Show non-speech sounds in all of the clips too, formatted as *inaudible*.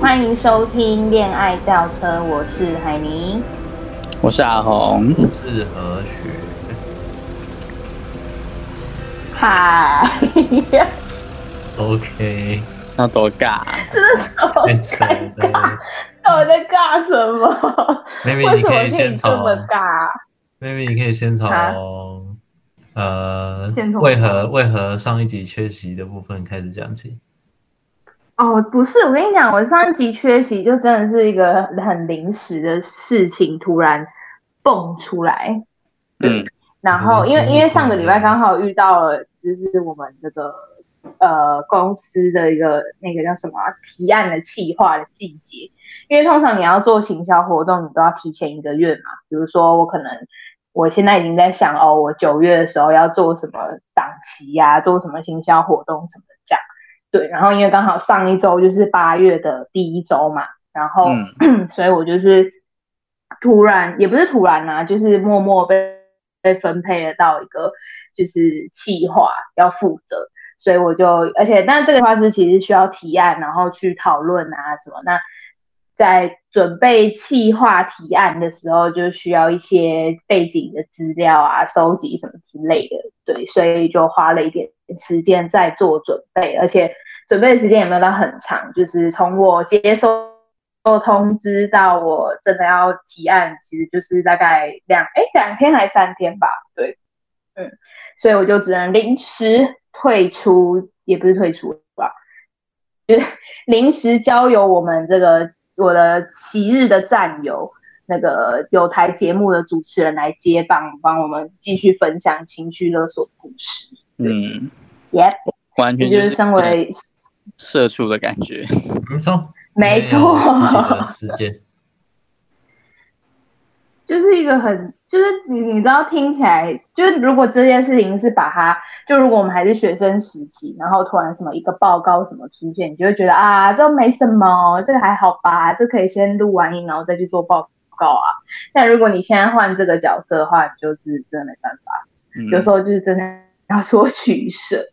欢迎收听《恋爱轿车》，我是海霓，我是阿红，我是何雪。嗨，OK，那多尬，真的好尴尬，我在尬什么？妹妹，你可以先从这么尬。妹妹，你可以先从、啊、呃，为何为何上一集缺席的部分开始讲起。哦，不是，我跟你讲，我上一集缺席就真的是一个很临时的事情，突然蹦出来。嗯。然后，因为因为上个礼拜刚好遇到了，就是我们这个呃公司的一个那个叫什么提案的企划的季节。因为通常你要做行销活动，你都要提前一个月嘛。比如说，我可能我现在已经在想哦，我九月的时候要做什么档期呀，做什么行销活动什么这样。对，然后因为刚好上一周就是八月的第一周嘛，然后、嗯、*clears throat* 所以我就是突然也不是突然啊，就是默默被。被分配了到一个就是企划要负责，所以我就而且但这个话是其实需要提案，然后去讨论啊什么。那在准备企划提案的时候，就需要一些背景的资料啊，收集什么之类的。对，所以就花了一点时间在做准备，而且准备的时间也没有到很长，就是从我接收。通知到我真的要提案，其实就是大概两哎两天还三天吧，对，嗯，所以我就只能临时退出，也不是退出吧，就是 *laughs* 临时交由我们这个我的昔日的战友，那个有台节目的主持人来接棒，帮我们继续分享情绪勒索的故事。嗯，Yep，完全就是身为社畜的感觉，没错。*laughs* 没错，时间就是一个很，就是你你知道听起来，就是如果这件事情是把它，就如果我们还是学生时期，然后突然什么一个报告什么出现，你就会觉得啊，这没什么，这个还好吧，这可以先录完音，然后再去做报告啊。但如果你现在换这个角色的话，你就是真的没办法，嗯、有时候就是真的要说取舍。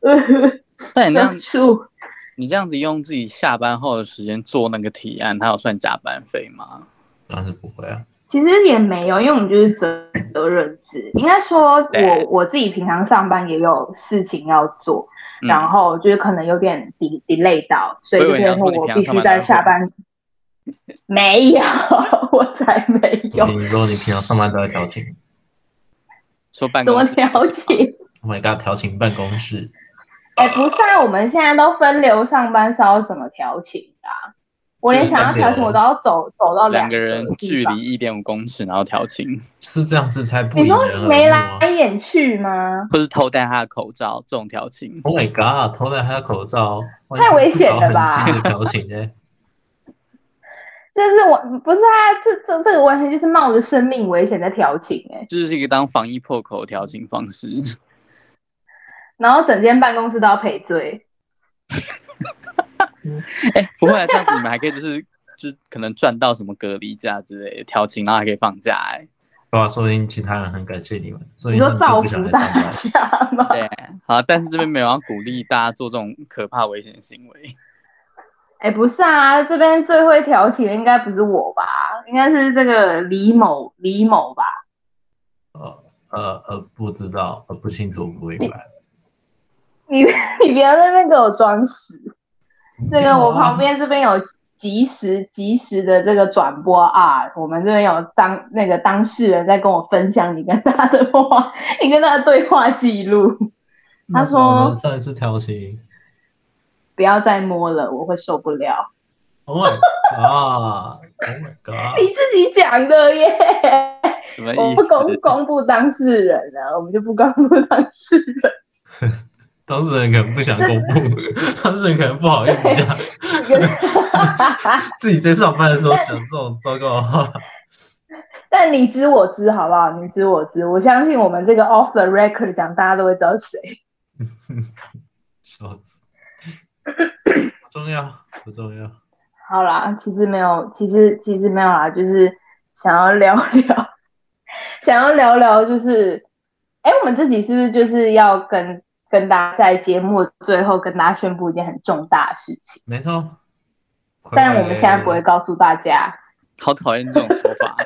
但那你这样子用自己下班后的时间做那个提案，它有算加班费吗？当然是不会啊。其实也没有，因为我们就是责责任制。应该说我，我我自己平常上班也有事情要做，嗯、然后就是可能有点 delay 到，所以就变成我必须在下班。*laughs* 没有，*laughs* 我才没有。你说你平常上班都在调情？说办公室怎么调情？*laughs* Oh my god，调情办公室。哎、欸，不是啊，我们现在都分流上班，是要怎么调情的、啊？我连想要调情，我都要走走到两个人距离一点五公尺，然后调情，是这样子才不？你说眉来眼去吗？或是偷戴他的口罩这种调情？Oh my god，偷戴他的口罩，太危险了吧？调情哎，这是我不是啊，这这这个完全就是冒着生命危险在调情哎、欸，这就是一个当防疫破口的调情方式。然后整间办公室都要赔罪。哎、*laughs* 欸，不会啊，这样子你们还可以就是 *laughs* 就可能赚到什么隔离假之类的调情，然后还可以放假哎、说不定其他人很感谢你们，所以你说造福大家吗？对，好，但是这边没有要鼓励大家做这种可怕危险的行为。哎、欸，不是啊，这边最会调情的应该不是我吧？应该是这个李某李某吧？呃呃呃，不知道，呃不清楚，不明白。*laughs* 你你不要在那边给我装死！这个我旁边这边有即时即时的这个转播啊，我们这边有当那个当事人在跟我分享你跟他的话，*laughs* 你跟他的对话记录。他说上一次调情，不要再摸了，我会受不了。Oh my god！Oh my god！你自己讲的耶，我不公公布当事人了，我们就不公布当事人。*laughs* 当事人可能不想公布，当事人可能不好意思讲，*laughs* 自己在上班的时候讲这种糟糕的话。但你知我知，好不好？你知我知，我相信我们这个 off the record 讲，大家都会知道谁。*laughs* 笑死，*coughs* 不重要，不重要。好啦，其实没有，其实其实没有啦，就是想要聊聊，*laughs* 想要聊聊，就是，哎，我们自己是不是就是要跟。跟大家在节目最后跟大家宣布一件很重大的事情。没错，但我们现在不会告诉大家。好讨厌这种说法。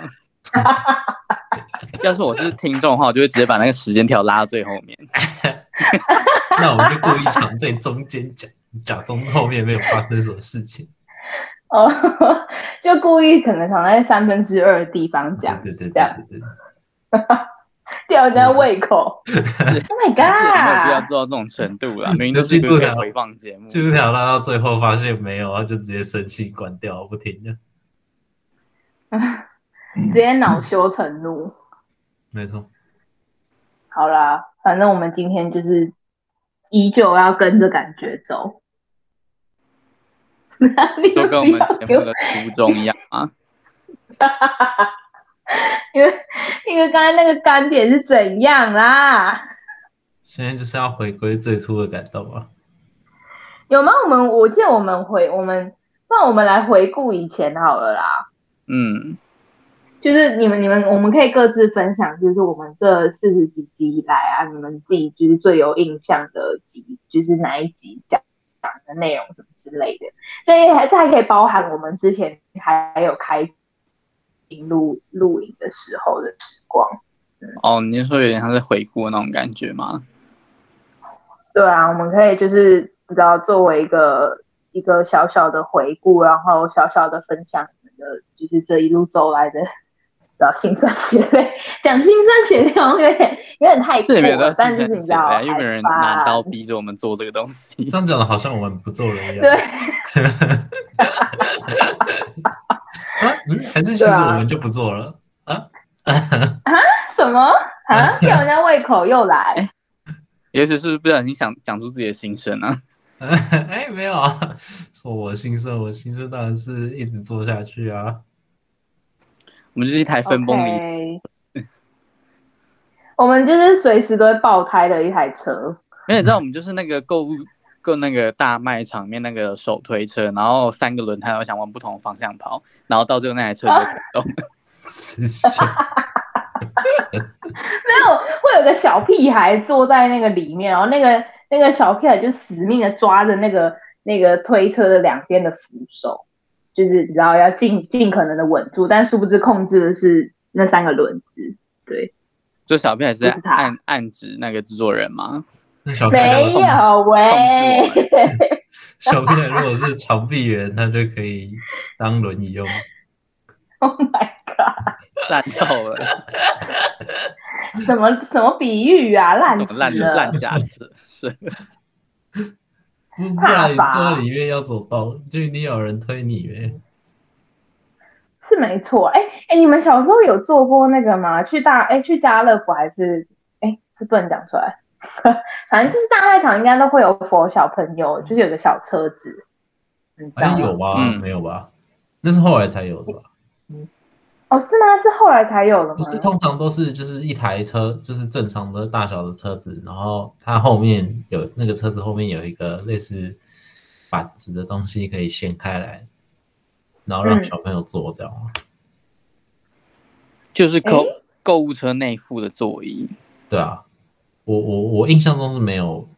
*laughs* 要是我是听众的话，我就会直接把那个时间条拉到最后面。*laughs* 那我们就故意藏在中间讲，假装后面没有发生什么事情。*laughs* 哦，就故意可能藏在三分之二的地方讲，对对对，这样子，吊人家胃口。*laughs* Oh my god！没有必要做到这种程度啦，明明都是不能回放节目，记录条拉到最后发现没有，然后就直接生气关掉，不听了。直接恼羞成怒。没错。好啦，反正我们今天就是依旧要跟着感觉走。*laughs* 就跟我们节目的初衷一样啊！*laughs* 因为因为刚才那个干点是怎样啦？现在就是要回归最初的感动啊！有吗？我们我记得我们回我们，那我们来回顾以前好了啦。嗯，就是你们你们我们可以各自分享，就是我们这四十几集以来啊，你们自己就是最有印象的集，就是哪一集讲。讲的内容什么之类的，这还这还可以包含我们之前还有开录录影的时候的时光。嗯、哦，你是说有点像是回顾那种感觉吗？对啊，我们可以就是你知道作为一个一个小小的回顾，然后小小的分享的，就是这一路走来的。的心酸血泪，*laughs* 讲心酸血泪，有点有点太过了。但是你知道，又没有人拿刀逼着我们做这个东西。这样讲的好像我们不做人一样。对。*laughs* 啊？还是其实我们就不做了啊？*laughs* 啊？什么？啊？吊人家胃口又来？也许是不小心想讲出自己的心声啊。哎，没有啊，说我心声，我心声当然是一直做下去啊。我们就是一台分崩离析，okay. 我们就是随时都会爆胎的一台车。因为你知道，我们就是那个购物购那个大卖场面那个手推车，然后三个轮胎，我想往不同的方向跑，然后到最后那台车就启动 *laughs* 了。没有，会有个小屁孩坐在那个里面，然后那个那个小屁孩就死命的抓着那个那个推车的两边的扶手。就是你知道要尽尽可能的稳住，但殊不知控制的是那三个轮子。对，就小片还是在暗暗指那个制作人吗？那小没有喂。*laughs* 小片如果是长臂猿，他就可以当轮椅用。*laughs* Oh my god！*laughs* 烂透了。什么什么比喻啊？烂死了。烂烂假词是。不然你坐在里面要走动，就一定有人推你呗。是没错，哎、欸、哎、欸，你们小时候有做过那个吗？去大哎、欸、去家乐福还是哎、欸、是不能讲出来，*laughs* 反正就是大卖场应该都会有 for 小朋友，就是有个小车子。哎、欸、有吧、嗯？没有吧？那是后来才有的吧？嗯哦，是吗？是后来才有的吗？不是，通常都是就是一台车，就是正常的大小的车子，然后它后面有那个车子后面有一个类似板子的东西可以掀开来，然后让小朋友坐，这样吗？就是购购物车内附的座椅。对啊，我我我印象中是没有，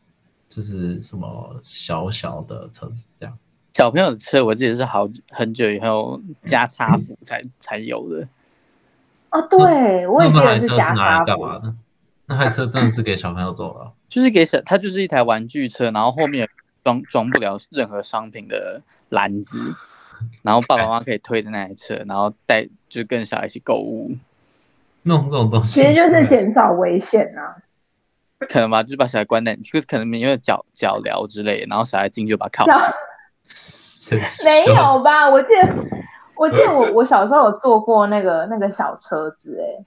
就是什么小小的车子这样。小朋友的车，我记得是好很久以后加插 *clears throat* 辅才、嗯、才有的。哦，对，我也记得是加插辅。那台车是拿来干嘛的？那台车真的是给小朋友坐的？*laughs* 就是给小，它就是一台玩具车，然后后面装装不了任何商品的篮子，然后爸爸妈妈可以推着那台车，然后带就跟小孩一起购物。弄这种东西，其实就是减少危险啊。可能吧，就是把小孩关在，就可能因为脚脚镣之类的，然后小孩进去就把他铐死。*laughs* 没有吧？我记得，我记得我 *laughs* 我小时候有坐过那个那个小车子，哎，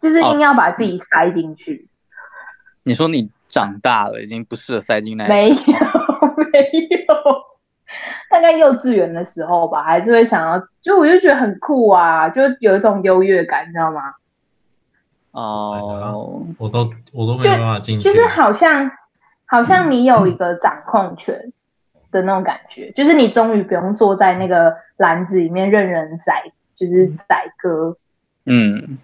就是硬要把自己塞进去。你说你长大了，已经不适合塞进来？没有，*laughs* 没有，大概幼稚园的时候吧，还是会想要，就我就觉得很酷啊，就有一种优越感，你知道吗？哦，我都我都没有办法进去，就是好像好像你有一个掌控权。嗯的那种感觉，就是你终于不用坐在那个篮子里面任人宰，就是宰割。嗯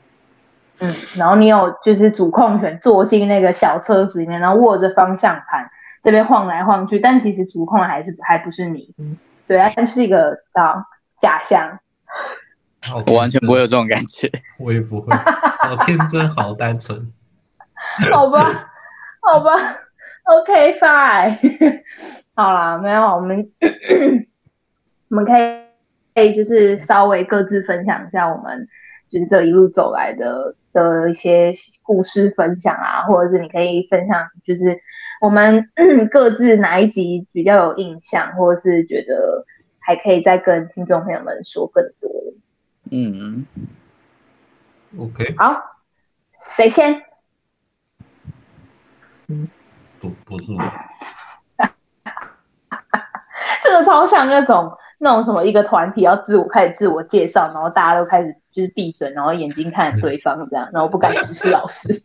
嗯，然后你有就是主控权，坐进那个小车子里面，然后握着方向盘这边晃来晃去，但其实主控还是还不是你。对，它就是一个啊假象。我完全不会有这种感觉，*laughs* 我也不会，好天真，好单纯。好吧，好吧，OK fine。好啦，没有，我们 *coughs* 我们可以可以就是稍微各自分享一下我们就是这一路走来的的一些故事分享啊，或者是你可以分享就是我们 *coughs* 各自哪一集比较有印象，或者是觉得还可以再跟听众朋友们说更多。嗯，OK，好，谁先？嗯，不不是我。这个超像那种那种什么一个团体要自我开始自我介绍，然后大家都开始就是闭嘴，然后眼睛看着对方这样，然后不敢直视老师。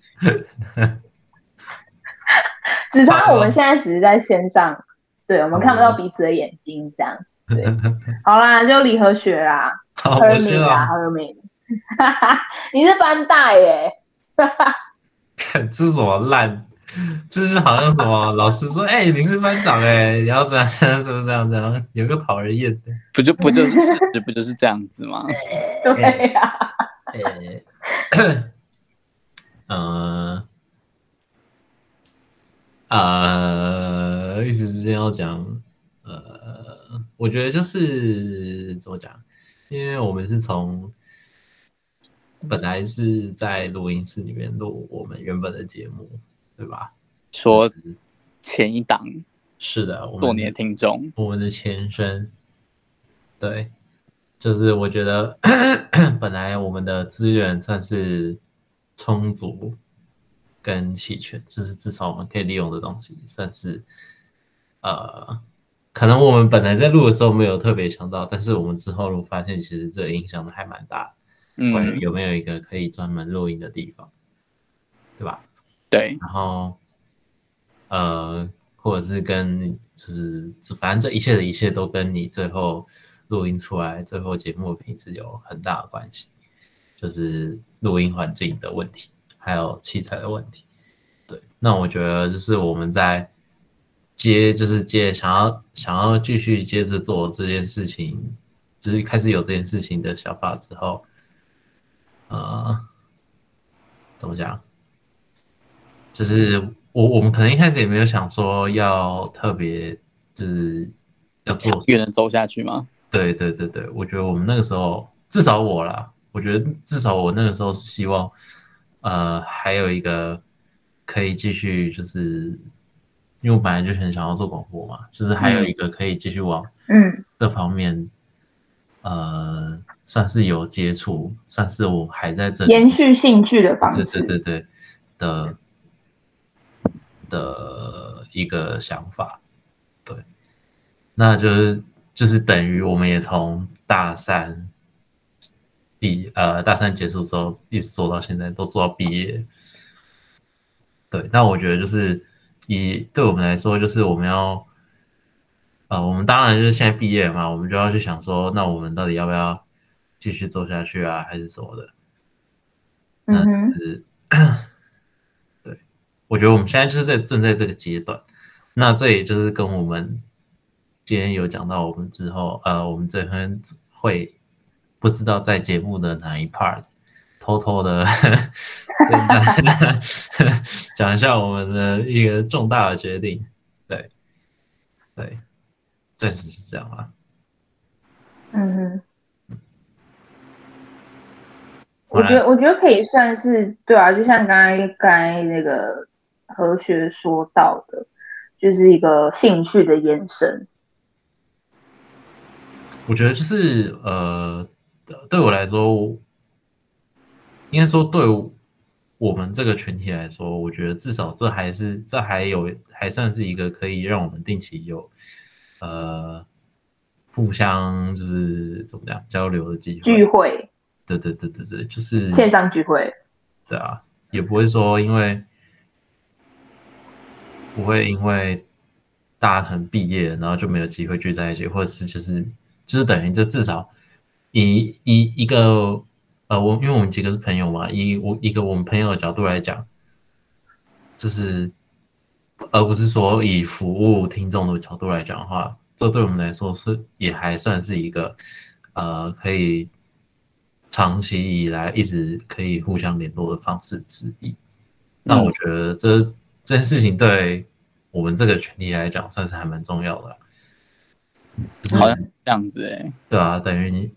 只差我们现在只是在线上，对，我们看不到彼此的眼睛这样。对，好啦，就李和学啦，好有名啦，好有名。*laughs* 你是班大耶？*laughs* 看这是什么烂？*laughs* 这是好像什么老师说，哎、欸，你是班长哎，然后这样这样这样这样，有个讨人厌的，不就不就是不就是这样子吗？*laughs* 对呀。呃呃，一时之间要讲，呃，我觉得就是怎么讲，因为我们是从本来是在录音室里面录我们原本的节目。对吧？说前一档是的，多年听众，我们的前身，对，就是我觉得 *coughs* 本来我们的资源算是充足跟齐全，就是至少我们可以利用的东西算是，呃，可能我们本来在录的时候没有特别想到，但是我们之后录发现，其实这影响的还蛮大，嗯，有没有一个可以专门录音的地方，对吧？对，然后，呃，或者是跟就是反正这一切的一切都跟你最后录音出来，最后节目的品质有很大的关系，就是录音环境的问题，还有器材的问题。对，那我觉得就是我们在接，就是接想要想要继续接着做这件事情，就是开始有这件事情的想法之后，呃，怎么讲？就是我我们可能一开始也没有想说要特别就是要做越能走下去吗？对对对对，我觉得我们那个时候至少我啦，我觉得至少我那个时候是希望，呃，还有一个可以继续就是，因为我本来就很想要做广播嘛，就是还有一个可以继续往嗯这方面，嗯、呃，算是有接触，算是我还在这里延续兴趣的方式，对对对对的。的一个想法，对，那就是就是等于我们也从大三毕呃大三结束之后一直做到现在，都做到毕业。对，那我觉得就是以对我们来说，就是我们要呃，我们当然就是现在毕业嘛，我们就要去想说，那我们到底要不要继续做下去啊，还是什么的？那是。嗯我觉得我们现在就是在正在这个阶段，那这也就是跟我们今天有讲到，我们之后呃，我们这边会不知道在节目的哪一 part 偷偷的 *laughs* 讲一下我们的一个重大的决定，对对，暂时是这样啊。嗯哼，我觉得我觉得可以算是对啊，就像刚才刚才那个。和学说到的，就是一个兴趣的延伸。我觉得就是呃，对我来说，应该说对我们这个群体来说，我觉得至少这还是这还有还算是一个可以让我们定期有呃互相就是怎么讲交流的机会。聚会。对对对对对，就是线上聚会。对啊，也不会说因为。不会因为大家可能毕业，然后就没有机会聚在一起，或者是就是就是等于这至少以以一个呃，我因为我们几个是朋友嘛，以我一个我们朋友的角度来讲，就是而不是说以服务听众的角度来讲的话，这对我们来说是也还算是一个呃可以长期以来一直可以互相联络的方式之一。那我觉得这这件事情对我们这个群体来讲算是还蛮重要的。好像这样子哎、欸，对啊，等于你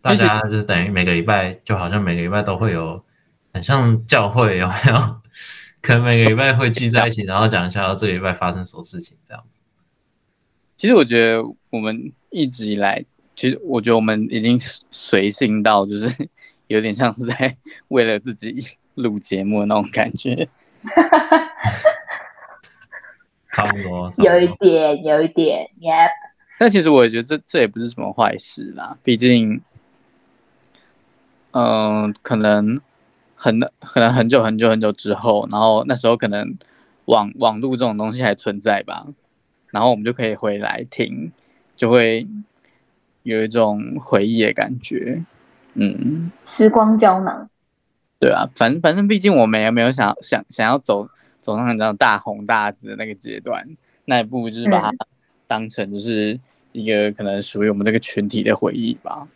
大家就等于每个礼拜就好像每个礼拜都会有，很像教会有没有？可能每个礼拜会聚在一起，然后讲一下这个礼拜发生什么事情这样子。其实我觉得我们一直以来，其实我觉得我们已经随性到，就是 *laughs* 有点像是在 *laughs* 为了自己录节目的那种感觉。*laughs* 差不多，有一点，有一点，Yep。但其实我也觉得这这也不是什么坏事啦，毕竟，嗯、呃，可能。很可能很久很久很久之后，然后那时候可能网网络这种东西还存在吧，然后我们就可以回来听，就会有一种回忆的感觉，嗯，时光胶囊，对啊，反正反正毕竟我们也没有想想想要走走上这样大红大紫的那个阶段，那一步就是把它当成就是一个可能属于我们这个群体的回忆吧。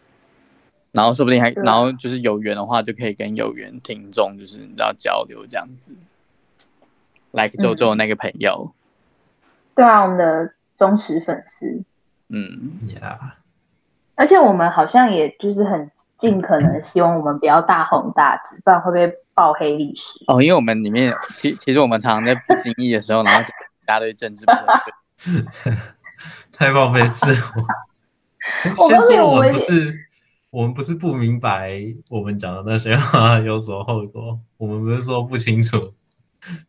然后说不定还，然后就是有缘的话，就可以跟有缘听众，就是你知道交流这样子。Like 周周那个朋友，嗯，对啊，我们的忠实粉丝，嗯，Yeah。而且我们好像也就是很尽可能希望我们不要大红大紫，不然会不会爆黑历史？哦，因为我们里面其其实我们常常在不经意的时候，然后讲一大堆政治 *laughs* 太浪费自我。先说我们不是。我们不是不明白我们讲的那些话有所后果，我们不是说不清楚，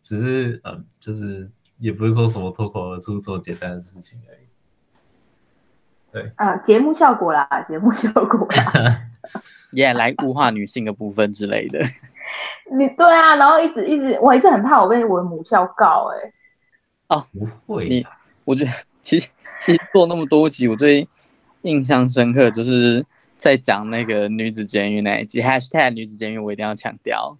只是嗯，就是也不是说什么脱口而出做简单的事情而已。对啊，节目效果啦，节目效果啦，*laughs* 也、yeah, 来物化女性的部分之类的。*laughs* 你对啊，然后一直一直，我一直很怕我被我的母校告哎、欸。哦，不会，你我觉得其实其实做那么多集，我最印象深刻就是。在讲那个女子监狱那一集，#hashtag 女子监狱，我一定要强调。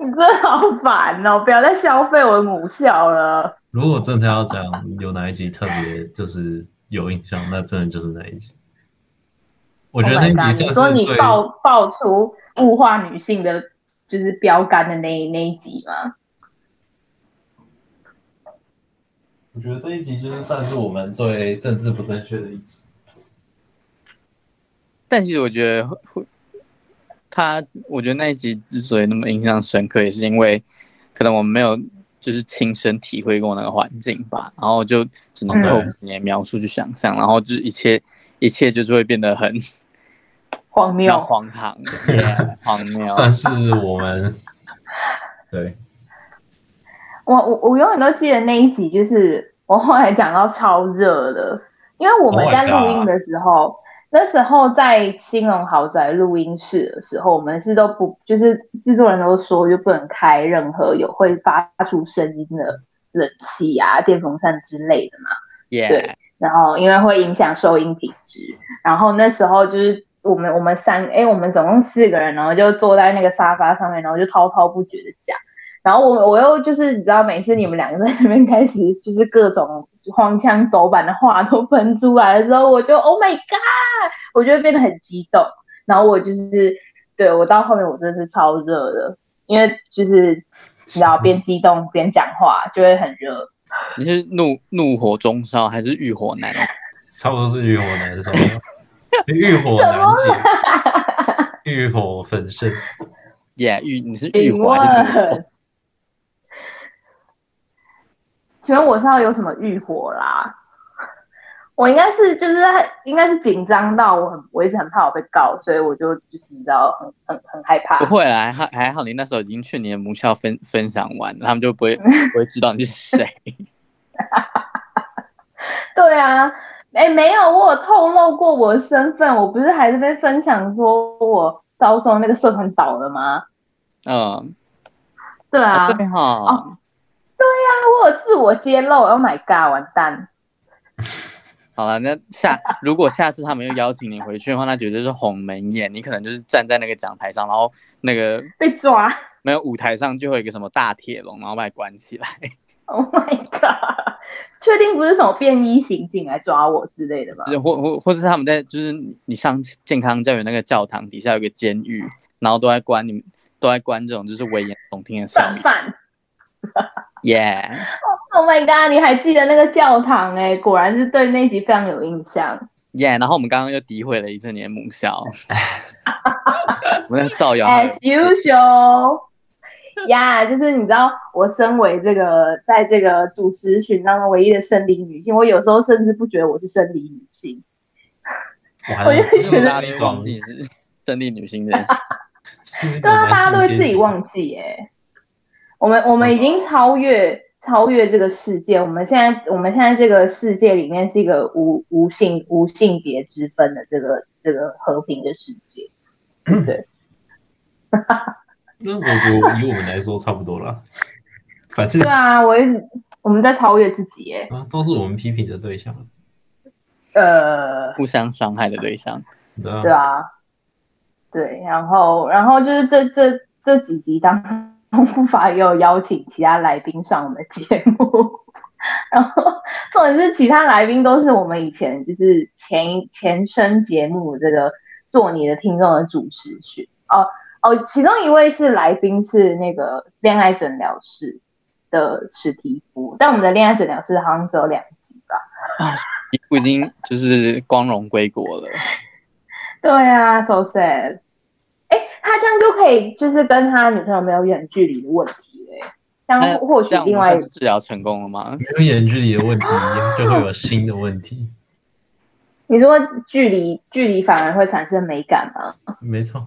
你真的好烦哦！不要再消费我的母校了。如果真的要讲有哪一集特别就是有印象，那真的就是那一集。我觉得那一集 oh、你说你爆爆出物化女性的，就是标杆的那那一集吗？我觉得这一集就是算是我们最政治不正确的一集。但其实我觉得会，他我觉得那一集之所以那么印象深刻，也是因为可能我们没有就是亲身体会过那个环境吧，然后就只能透过你的描述去想象，嗯、然后就一切一切就是会变得很荒谬、荒唐、*laughs* 荒谬，算是我们 *laughs* 对。我我我永远都记得那一集，就是我后来讲到超热的，因为我们在录音的时候。Oh 那时候在兴隆豪宅录音室的时候，我们是都不，就是制作人都说就不能开任何有会发出声音的冷气啊、电风扇之类的嘛。对，然后因为会影响收音品质。然后那时候就是我们我们三哎，我们总共四个人，然后就坐在那个沙发上面，然后就滔滔不绝的讲。然后我我又就是你知道，每次你们两个在那边开始就是各种。荒腔走板的话都喷出来的时候，我就 Oh my God，我就会变得很激动。然后我就是对我到后面我真的是超热的，因为就是你知道边激动边讲话就会很热。你是怒怒火中烧还是欲火难？*laughs* 差不多是欲火难的时候，*laughs* 欲火难解，欲火焚身。Yeah，欲你是欲火还是怒火？请问我是要有什么欲火啦？我应该是就是应该是紧张到我很我一直很怕我被告，所以我就就是你知道很很很害怕。不会啦，还还好你那时候已经去你的母校分分享完，他们就不会不会知道你是谁。*laughs* 对啊，哎、欸、没有，我有透露过我的身份，我不是还是被分享说我高中那个社团倒了吗？嗯，对啊，对哈。哦对呀、啊，我有自我揭露，Oh my god，完蛋！好了，那下如果下次他们又邀请你回去的话，那绝对是鸿门宴，你可能就是站在那个讲台上，然后那个 *laughs* 被抓，没有舞台上就会有一个什么大铁笼，然后把你关起来。Oh my god，确定不是什么便衣刑警来抓我之类的吧？或或或是他们在就是你上健康教育那个教堂底下有个监狱，然后都在关你们，都在关这种就是危言耸听的少年。犯。Yeah。Oh my god！你还记得那个教堂哎、欸？果然是对那集非常有印象。Yeah，然后我们刚刚又诋毁了一次你的母校。*laughs* 我们在造谣。As usual。*laughs* 呀，yeah, 就是你知道，我身为这个在这个主持群当中唯一的生理女性，我有时候甚至不觉得我是生理女性。*laughs* 我就觉得大家忘记是 *laughs* 生理女性这件事。对啊，大家都会自己忘记哎。我们我们已经超越超越这个世界，我们现在我们现在这个世界里面是一个无无性无性别之分的这个这个和平的世界，对。*laughs* 那我我以我们来说差不多了，反正对啊，我我们在超越自己耶，啊，都是我们批评的对象，呃，互相伤害的对象，*laughs* 对啊，对啊，对，然后然后就是这这这几集当中，*laughs* 不乏也有邀请其他来宾上我们的节目，然后重点是其他来宾都是我们以前就是前前身节目这个做你的听众的主持群。哦。哦，其中一位是来宾，是那个恋爱诊疗室的史蒂夫，但我们的恋爱诊疗室好像只有两集吧？啊，已经就是光荣归国了。对啊，so sad。哎，他这样就可以就是跟他女朋友没有远距离的问题嘞。这样或许另外治疗成功了吗？*laughs* 没有远距离的问题，就会有新的问题。你说距离距离反而会产生美感吗？没错。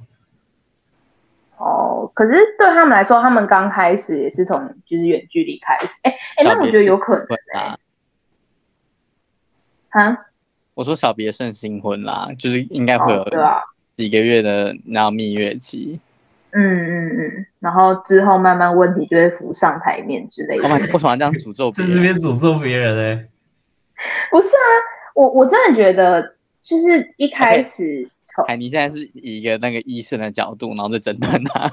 哦，可是对他们来说，他们刚开始也是从就是远距离开始。哎哎，那我觉得有可能啊。哈？我说小别胜新婚啦，就是应该会有几个月的然后蜜月期。嗯嗯嗯，然后之后慢慢问题就会浮上台面之类的。为什么这样诅咒别人？*laughs* 这边诅咒别人嘞？不是啊，我我真的觉得。就是一开始，哎，你现在是以一个那个医生的角度，然后在诊断他。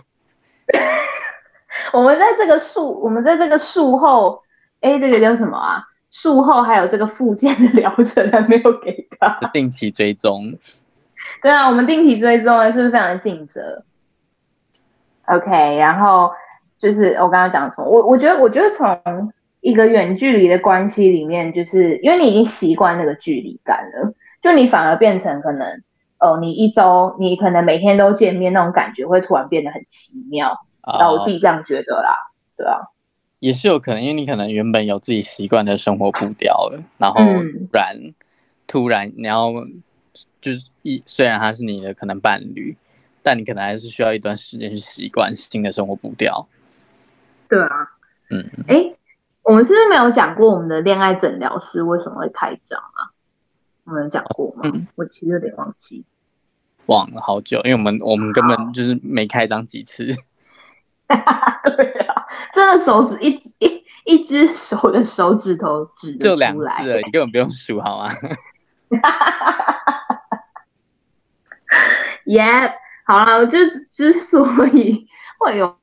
*laughs* 我们在这个术，我们在这个术后，哎，这个叫什么啊？术后还有这个复健的疗程还没有给他。定期追踪。对啊，我们定期追踪是不是非常的尽责？OK，然后就是我刚刚讲什么？我我觉得，我觉得从一个远距离的关系里面，就是因为你已经习惯那个距离感了。就你反而变成可能，哦，你一周你可能每天都见面那种感觉会突然变得很奇妙，然后我自己这样觉得啦，对啊，也是有可能，因为你可能原本有自己习惯的生活步调了，然后突然、嗯、突然你要就是一虽然他是你的可能伴侣，但你可能还是需要一段时间去习惯新的生活步调。对啊，嗯，哎，我们是不是没有讲过我们的恋爱诊疗师为什么会开张啊？我们讲过吗？嗯，我其实有点忘记，忘了好久，因为我们我们根本就是没开张几次。*laughs* 对啊，真的手指一一一只手的手指头指就两次了，你根本不用数好吗？*laughs* 耶，yeah, 好了，就之所以会有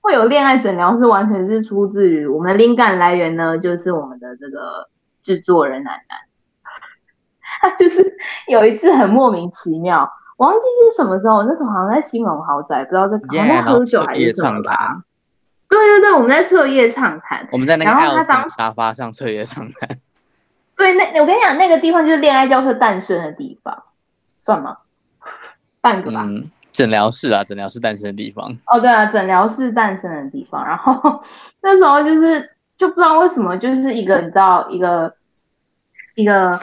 会有恋爱诊疗，是完全是出自于我们的灵感来源呢，就是我们的这个制作人楠楠。他 *laughs* 就是有一次很莫名其妙，我忘记是什么时候，那时候好像在兴隆豪宅，不知道在好像喝酒还是什么吧。对对对，我们在彻夜畅谈，我们在那个沙发上彻夜畅谈。对，那我跟你讲，那个地方就是恋爱教室诞生的地方，算吗？半个吧。嗯，诊疗室啊，诊疗室诞生的地方。哦，对啊，诊疗室诞生的地方。然后 *laughs* 那时候就是就不知道为什么，就是一个你知道一个一个。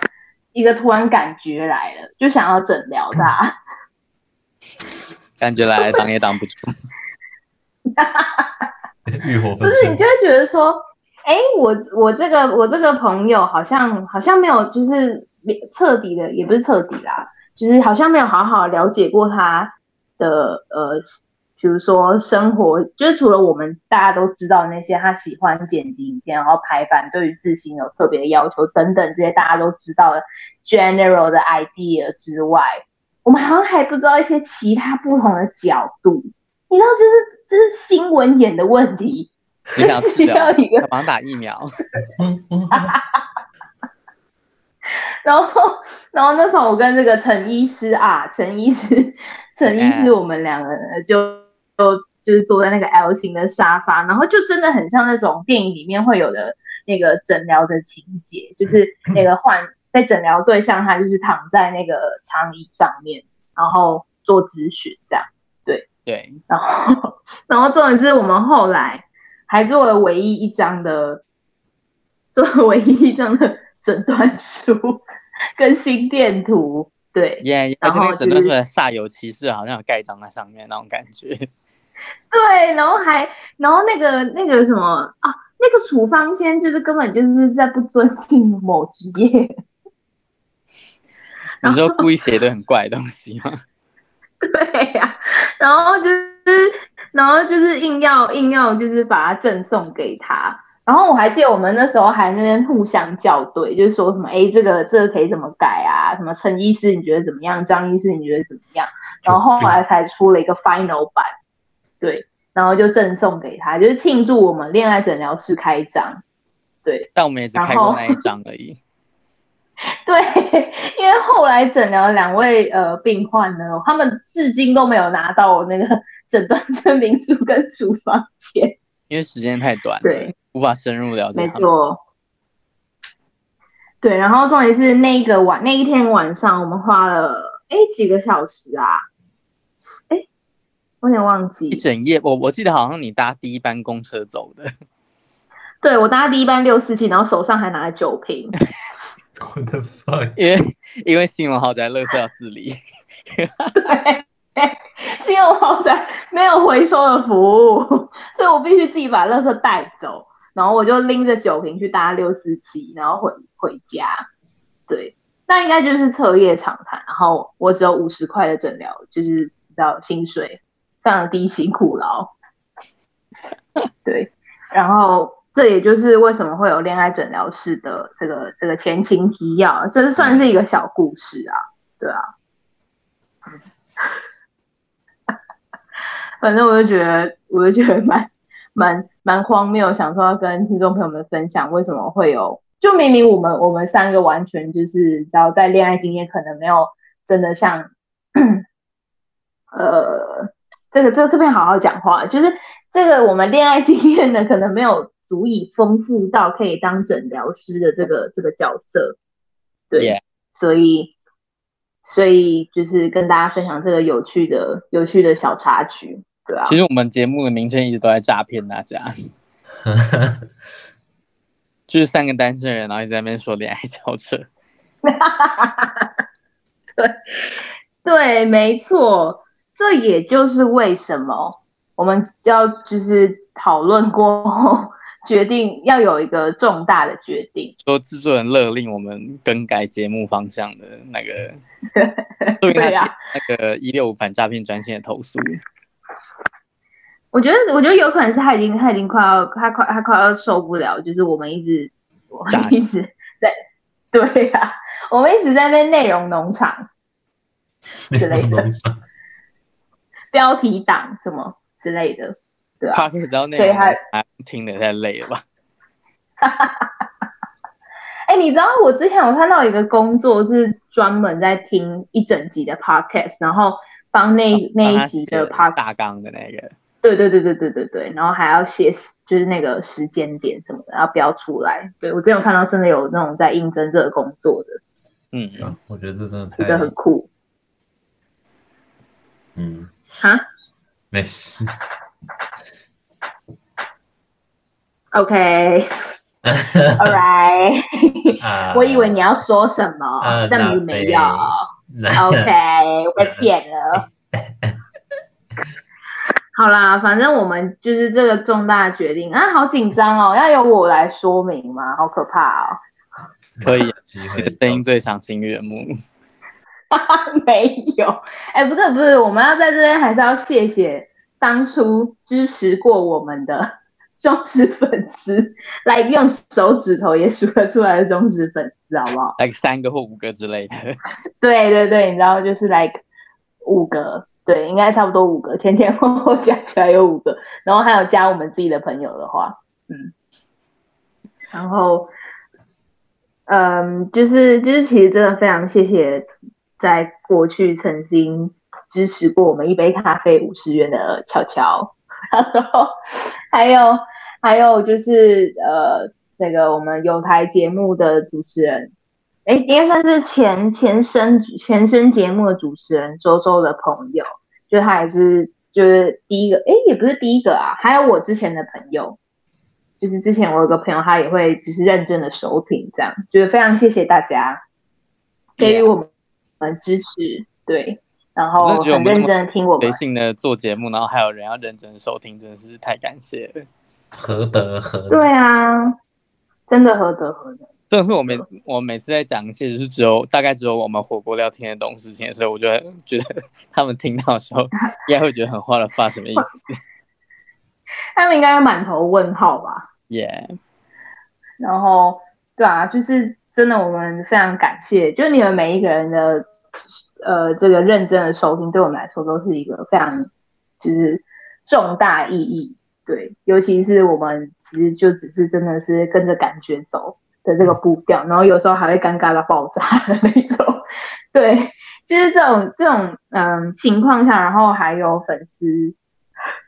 一个突然感觉来了，就想要诊疗他，*laughs* 感觉来挡也挡不住。欲火不是，你就会觉得说，哎，我我这个我这个朋友好像好像没有，就是彻底的，也不是彻底啦，就是好像没有好好了解过他的呃。比如说生活，就是除了我们大家都知道那些他喜欢剪辑影片，然后排版，对于字型有特别的要求等等这些大家都知道的 general 的 idea 之外，我们好像还不知道一些其他不同的角度。你知道，就是这是新闻眼的问题。你想需要一个忙打疫苗。*laughs* 然后，然后那时候我跟这个陈医师啊，陈医师，陈医师，我们两个人就就就是坐在那个 L 型的沙发，然后就真的很像那种电影里面会有的那个诊疗的情节，就是那个患被诊疗对象他就是躺在那个长椅上面，然后做咨询这样，对对，*laughs* 然后然后重点是我们后来还做了唯一一张的，做了唯一一张的。诊断书跟心电图，对，耶，而且那个诊断书的煞有其事，好像有盖章在上面那种感觉。*laughs* 对，然后还，然后那个那个什么啊，那个处方签就是根本就是在不尊敬某职业。你说故意写的很怪的东西吗？*laughs* 对呀、啊，然后就是，然后就是硬要硬要就是把它赠送给他。然后我还记得我们那时候还那边互相校对，就是说什么，哎，这个这个可以怎么改啊？什么陈医师你觉得怎么样？张医师你觉得怎么样？然后后来才出了一个 final 版，对，然后就赠送给他，就是庆祝我们恋爱诊疗室开张，对。但我们也只开过那一张而已。*laughs* 对，因为后来诊疗两位呃病患呢，他们至今都没有拿到我那个 *laughs* 诊断证明书跟处方签，因为时间太短，对。无法深入了解。没错，对，然后重点是那一个晚那一天晚上，我们花了哎几个小时啊？哎，我有点忘记。一整夜，我我记得好像你搭第一班公车走的。*laughs* 对，我搭第一班六四七，然后手上还拿了酒瓶。我的妈！因为因为新隆豪宅垃圾要自理。*laughs* 对。新隆豪宅没有回收的服务，所以我必须自己把垃圾带走。然后我就拎着酒瓶去搭六四七，然后回回家。对，那应该就是彻夜长谈。然后我只有五十块的诊疗，就是你知道薪水非常低辛苦劳。*laughs* 对，然后这也就是为什么会有恋爱诊疗室的这个这个前情提要，这是算是一个小故事啊。对啊，*laughs* 反正我就觉得，我就觉得蛮蛮。蛮荒谬，想说要跟听众朋友们分享为什么会有，就明明我们我们三个完全就是，只要在恋爱经验可能没有真的像，*clears throat* 呃，这个这个这边好好讲话，就是这个我们恋爱经验呢，可能没有足以丰富到可以当诊疗师的这个这个角色，对.所以所以就是跟大家分享这个有趣的有趣的小插曲。对啊，其实我们节目的名称一直都在诈骗大家，*laughs* 就是三个单身人，然后一直在那边说恋爱轿车。*laughs* 对对，没错，这也就是为什么我们要就是讨论过后，决定要有一个重大的决定，说制作人勒令我们更改节目方向的那个，*laughs* 对啊，那个一六五反诈骗专线的投诉。我觉得，我觉得有可能是他已经，他已经快要，他快，他快要受不了，就是我们一直，我们一直在，对呀、啊，我们一直在那内容农场之类的，标题党什么之类的，对吧、啊？所以他听得太累了吧？哎、欸，你知道我之前有看到一个工作是专门在听一整集的 podcast，然后帮那、哦、那一集的 podcast 大纲的那个。对对对对对对对，然后还要写就是那个时间点什么的，然后标出来。对，我之前有看到真的有那种在应征这个工作的，嗯，啊、我觉得这真的觉得很酷。嗯，哈，没事。OK，All right，*laughs* 我以为你要说什么，但你没有。OK，*laughs* 我被骗了。好啦，反正我们就是这个重大决定啊，好紧张哦，要由我来说明吗？好可怕哦。可以，机会声音最赏心悦目。*laughs* 没有，哎、欸，不是不是，我们要在这边还是要谢谢当初支持过我们的忠实粉丝，来用手指头也数得出来的忠实粉丝，好不好？来、like、三个或五个之类的。*laughs* 对对对，你知道就是来、like、五个。对，应该差不多五个，前前后后加起来有五个，然后还有加我们自己的朋友的话，嗯，然后，嗯，就是就是其实真的非常谢谢，在过去曾经支持过我们一杯咖啡五十元的乔乔，然后还有 *laughs* 还有就是呃那个我们有台节目的主持人。哎，应该算是前前身前身节目的主持人周周的朋友，就他也是就是第一个，哎，也不是第一个啊，还有我之前的朋友，就是之前我有个朋友，他也会就是认真的收听，这样，就是非常谢谢大家给予我们支持对，然后很认真听我们，随性的做节目，然后还有人要认真收听，真的是太感谢了，何德何能？对啊，真的何德何能。这个是我每我每次在讲，其实是只有大概只有我们火锅料听得懂事情的时候，我就 *laughs* 觉得他们听到的时候，应该会觉得很花了发什么意思？*laughs* 他们应该满头问号吧？Yeah。然后，对啊，就是真的，我们非常感谢，就是你们每一个人的呃这个认真的收听，对我们来说都是一个非常就是重大意义。对，尤其是我们其实就只是真的是跟着感觉走。的这个步调，然后有时候还会尴尬到爆炸的那种，对，就是这种这种嗯情况下，然后还有粉丝，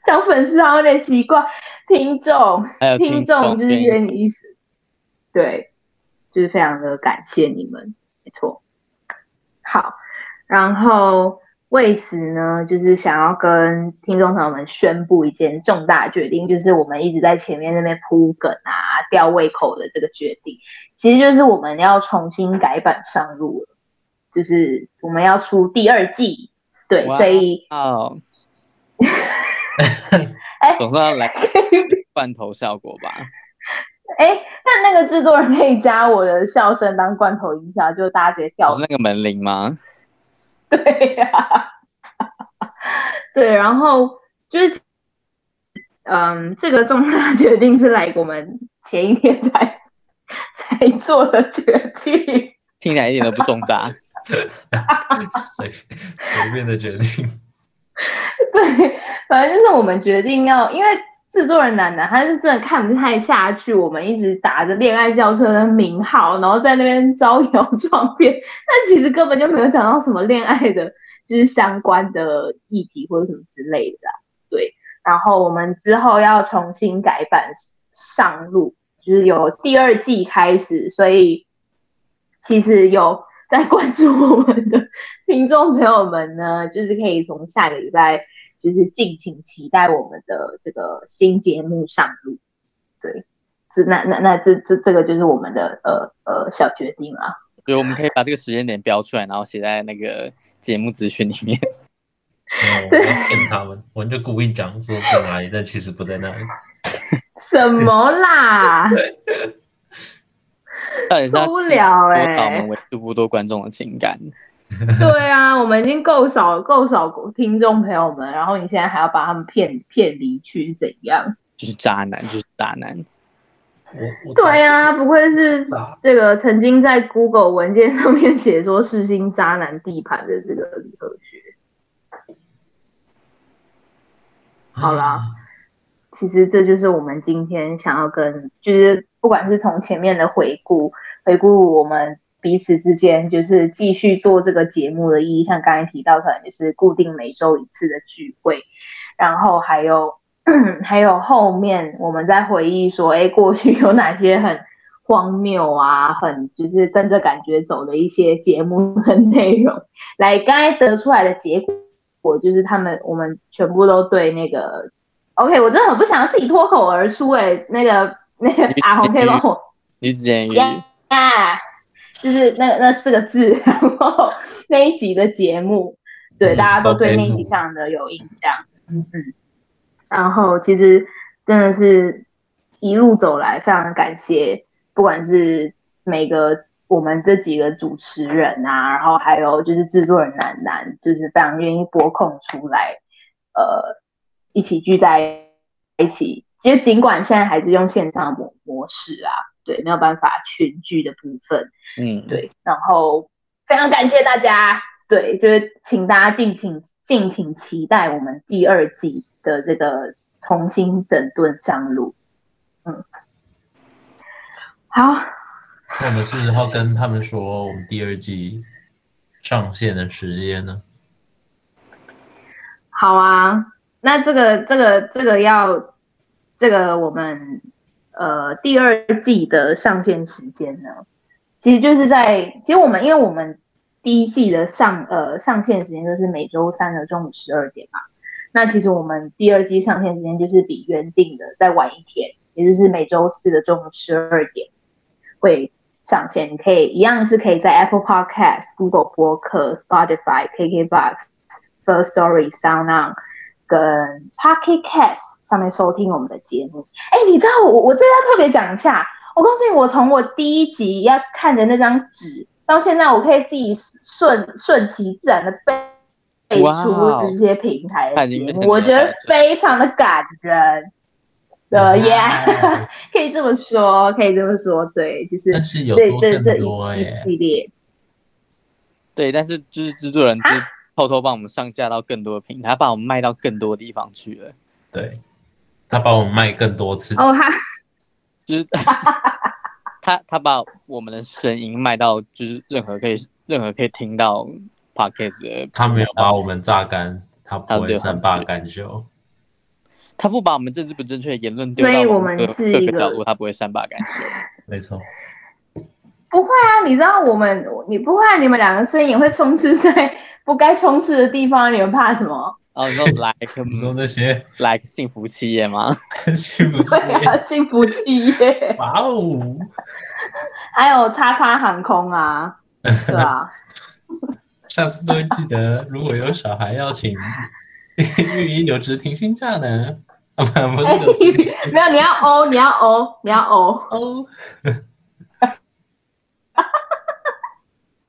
讲粉丝好像有点奇怪，听众，听众就是约你一时，对，就是非常的感谢你们，没错，好，然后。为此呢，就是想要跟听众朋友们宣布一件重大决定，就是我们一直在前面那边铺梗啊、吊胃口的这个决定，其实就是我们要重新改版上路了，就是我们要出第二季，对，哇所以哦，*laughs* 哎，总算要来 *laughs* 半头效果吧？哎，那那个制作人可以加我的笑声当罐头音效，就大家直接跳，是那个门铃吗？对呀、啊，对，然后就是，嗯，这个重大决定是来我们前一天才才做的决定，听起来一点都不重大，*laughs* 随随便的决定，对，反正就是我们决定要，因为。制作人楠楠，他是真的看不太下去，我们一直打着恋爱轿车的名号，然后在那边招摇撞骗，但其实根本就没有讲到什么恋爱的，就是相关的议题或者什么之类的，对。然后我们之后要重新改版上路，就是有第二季开始，所以其实有在关注我们的听众朋友们呢，就是可以从下个礼拜。就是敬请期待我们的这个新节目上路，对，这那那那这这这个就是我们的呃呃小决定啊。对，我们可以把这个时间点标出来，然后写在那个节目资讯里面。*laughs* 没有，我要骗他们，我就故意讲说在哪里，但其实不在那里。*laughs* 什么啦？*laughs* 受不了哎、我们为数不多观众的情感。*laughs* 对啊，我们已经够少够少听众朋友们，然后你现在还要把他们骗骗离去是怎样？就是渣男，就是渣男。对啊，不愧是这个曾经在 Google 文件上面写说世新渣男地盘的这个李和学。好啦，其实这就是我们今天想要跟，就是不管是从前面的回顾，回顾我们。彼此之间就是继续做这个节目的意义，像刚才提到，可能就是固定每周一次的聚会，然后还有还有后面我们在回忆说，哎，过去有哪些很荒谬啊，很就是跟着感觉走的一些节目的内容，来刚才得出来的结果，就是他们我们全部都对那个，OK，我真的很不想自己脱口而出，哎，那个那个阿红可以帮我，女子监狱啊。就是那那四个字，*laughs* 然后那一集的节目，对，大家都对那一集非常的有印象，嗯嗯。然后其实真的是一路走来，非常感谢，不管是每个我们这几个主持人啊，然后还有就是制作人楠楠，就是非常愿意拨空出来，呃，一起聚在一起。其实尽管现在还是用线上模模式啊。对，没有办法群聚的部分，嗯，对，然后非常感谢大家，对，就是请大家敬请敬请期待我们第二季的这个重新整顿上路。嗯，好。那我们是不是要跟他们说我们第二季上线的时间呢？好啊，那这个这个这个要这个我们呃第二季的上线时间呢，其实就是在其实我们因为我们第一季的上呃上线时间就是每周三的中午十二点嘛，那其实我们第二季上线时间就是比原定的再晚一天，也就是每周四的中午十二点会。上线你可以一样是可以在 Apple Podcast、Google 播客、Spotify、KKBox、First Story、SoundOn 跟 Pocket Cast 上面收听我们的节目。哎，你知道我我这要特别讲一下，我告诉你，我从我第一集要看的那张纸到现在，我可以自己顺顺其自然的背背出这些平台的节目，我觉得非常的感人。呃，yeah，*laughs* 可以这么说，可以这么说，对，就是这这这一一系列，对，但是就是制作人就偷偷帮我们上架到更多的平台，他把我们卖到更多地方去了，对，他把我们卖更多次，哦，他就是 *laughs* 他他把我们的声音卖到就是任何可以任何可以听到 podcast 的，他没有把我们榨干，他不会善罢甘休。他不把我们政治不正确的言论丢到各各个角度，他不会善罢甘休。*laughs* 没错，不会啊！你知道我们，你不会啊！你们两个声音也会充斥在不该充斥的地方，你们怕什么？哦，你说 like *laughs* 你说那些 like 幸福企业吗？*laughs* 幸福企业，啊、幸福企业，*laughs* 哇哦！还有叉叉航空啊，是啊？下次都会记得，如果有小孩要请育婴留职停薪假呢？不是、欸、没有，你要欧，你要欧，你要欧哦。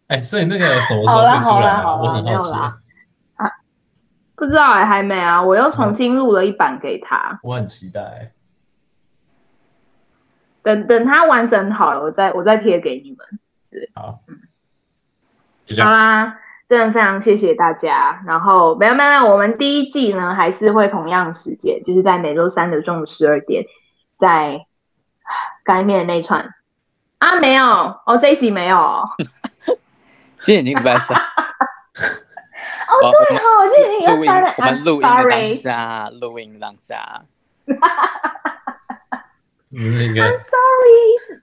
哎、欸，所以那个什么时候会出来啊？我很好奇。啊，不知道哎、欸，还没啊。我又重新录了一版给他。我很期待。等等，他完整好了，我再我再贴给你们。对，好，嗯，就这样。好啦。真的非常谢谢大家，然后没有没有没有，我们第一季呢还是会同样时间，就是在每周三的中午十二点，在干面的那串啊没有哦，这一集没有，*laughs* 今天已经礼拜三，*laughs* 哦对哦，今天已经礼拜三了，我们录音当下，录音当下，哈哈哈哈哈，I'm sorry。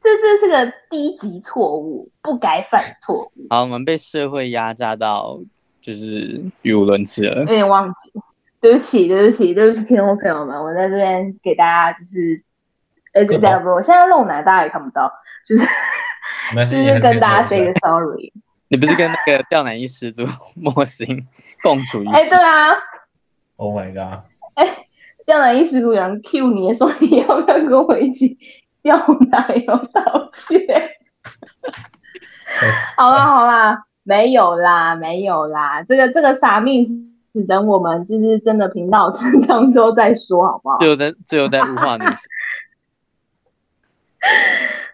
这这是个低级错误，不该犯错误。好，我们被社会压榨到，就是语无伦次了。有点忘记，对不起，对不起，对不起，听众朋友们，我在这边给大家就是，呃，这样不，我现在露奶，大家也看不到，就是 *laughs* 就是跟大家 say 个 sorry。你不是跟那个吊奶衣十足莫心共处一室？哎，对啊。Oh my god！哎，吊奶衣十足有人 cue 你说你要不要跟我一起？吊男有道歉？好啦好啦，没有啦没有啦，这个这个傻命只等我们就是真的频道成长之后再说，好不好？最后在最后在物化你。*laughs*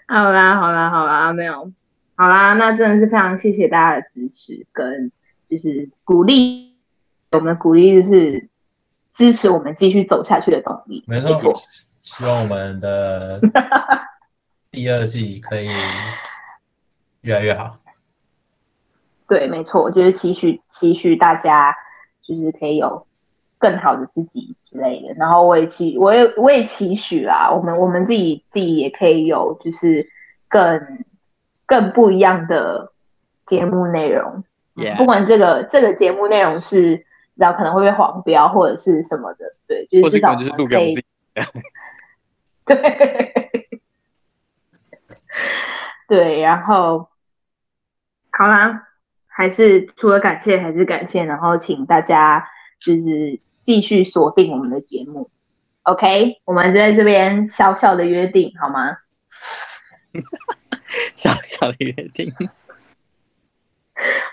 好啦好啦好啦，没有好啦，那真的是非常谢谢大家的支持跟就是鼓励，我们的鼓励就是支持我们继续走下去的动力。没错。希望我们的 *laughs* 第二季可以越来越好。对，没错，我觉得期许期许大家就是可以有更好的自己之类的。然后我也期，我也我也期许啦，我们我们自己自己也可以有就是更更不一样的节目内容。Yeah. 不管这个这个节目内容是然后可能会被黄标或者是什么的，对，就是至少我们可以。*laughs* 对，对，然后好啦，还是除了感谢还是感谢，然后请大家就是继续锁定我们的节目，OK？我们在这边小小的约定好吗？*laughs* *laughs* 小小的约定，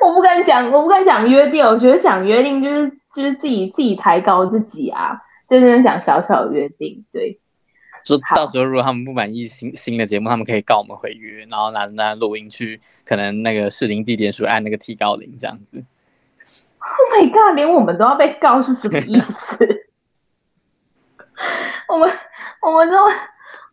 我不敢讲，我不敢讲约定，我觉得讲约定就是就是自己自己抬高自己啊，就是讲小小的约定，对。就到时候如果他们不满意新新的节目，他们可以告我们毁约，然后拿拿录音去，可能那个适龄地点署按那个提高铃这样子。Oh my god！连我们都要被告是什么意思？*laughs* 我们我们这么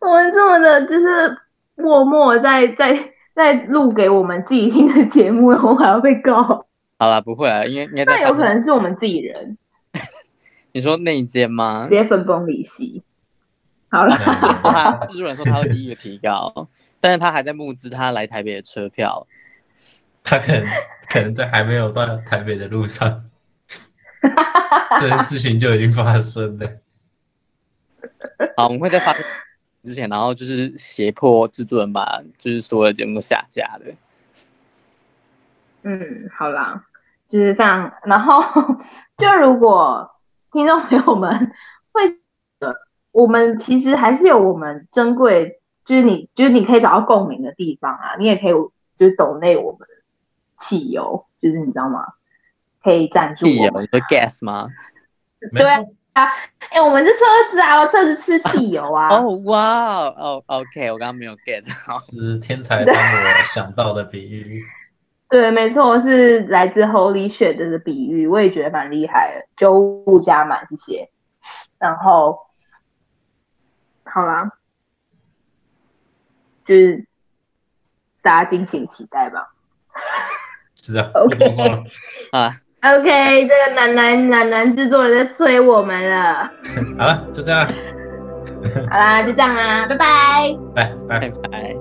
我们这么的，就是默默在在 *laughs* 在录给我们自己听的节目，*laughs* 然后还要被告？好了，不会啊，因为应该那有可能是我们自己人。*laughs* 你说内奸吗？直接分崩离析。好了，他制作人说他会第一个提告，但是他还在募资他来台北的车票。他可能可能在还没有到台北的路上，这件事情就已经发生了。好，我们会再发生之前，然后就是胁迫制作人把就是所有的节目都下架的。嗯，好啦，就是这样。然后就如果听众朋友们会，我们其实还是有我们珍贵，就是你就是你可以找到共鸣的地方啊，你也可以就是抖内我们汽油，就是你知道吗？可以赞助我们。汽油，你说 gas 吗？对啊，哎、欸，我们是车子啊，我车子吃汽油啊。哦，哇，哦，OK，我刚刚没有 get 到，是天才帮我想到的比喻。*laughs* 对，没错，是来自 Holy Shit 的比喻，我也觉得蛮厉害的。九五加满，这些。然后，好啦，就是大家敬请期待吧。是这样。*laughs* OK 啊，OK，这个男男男男制作人在催我们了。*laughs* 好了，就这样。好啦，就这样啦，拜拜。拜拜拜拜。